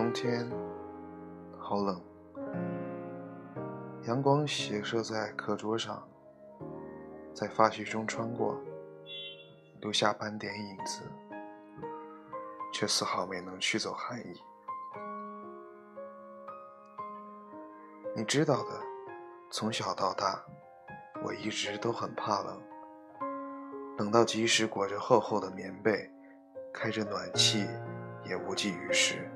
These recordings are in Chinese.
冬天，好冷。阳光斜射在课桌上，在发絮中穿过，留下斑点影子，却丝毫没能驱走寒意。你知道的，从小到大，我一直都很怕冷，冷到即使裹着厚厚的棉被，开着暖气，也无济于事。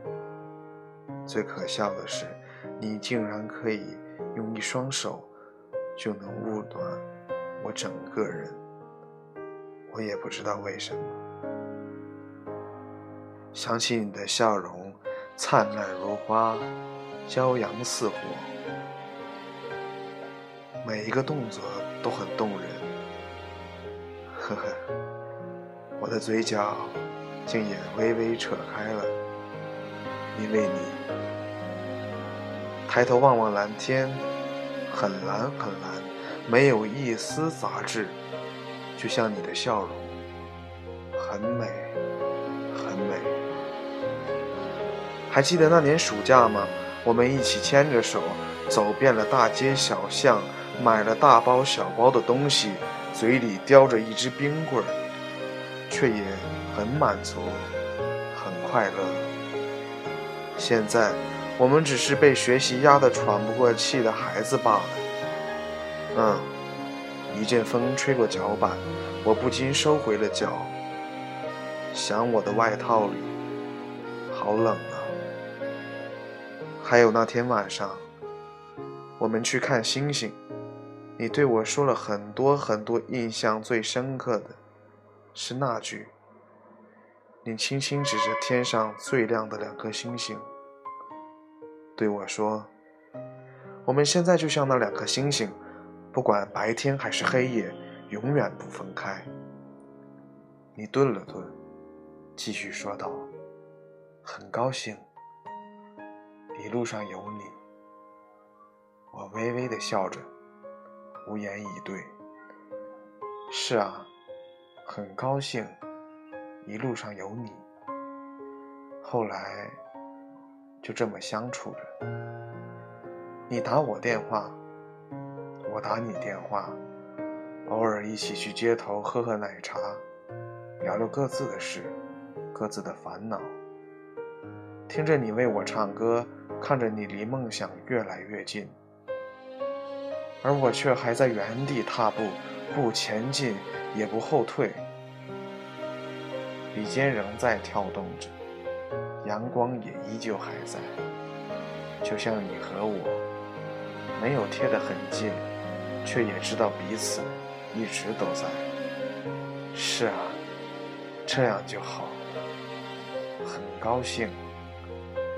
最可笑的是，你竟然可以用一双手就能捂暖我整个人，我也不知道为什么。想起你的笑容，灿烂如花，骄阳似火，每一个动作都很动人。呵呵，我的嘴角竟也微微扯开了，因为你。抬头望望蓝天，很蓝很蓝，没有一丝杂质，就像你的笑容，很美，很美。还记得那年暑假吗？我们一起牵着手，走遍了大街小巷，买了大包小包的东西，嘴里叼着一支冰棍儿，却也很满足，很快乐。现在。我们只是被学习压得喘不过气的孩子罢了。嗯，一阵风吹过脚板，我不禁收回了脚。想我的外套里，好冷啊。还有那天晚上，我们去看星星，你对我说了很多很多，印象最深刻的是那句：你轻轻指着天上最亮的两颗星星。对我说：“我们现在就像那两颗星星，不管白天还是黑夜，永远不分开。”你顿了顿，继续说道：“很高兴，一路上有你。”我微微的笑着，无言以对。是啊，很高兴，一路上有你。后来。就这么相处着，你打我电话，我打你电话，偶尔一起去街头喝喝奶茶，聊聊各自的事，各自的烦恼。听着你为我唱歌，看着你离梦想越来越近，而我却还在原地踏步，不前进也不后退，笔尖仍在跳动着。阳光也依旧还在，就像你和我，没有贴得很近，却也知道彼此一直都在。是啊，这样就好。很高兴，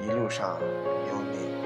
一路上有你。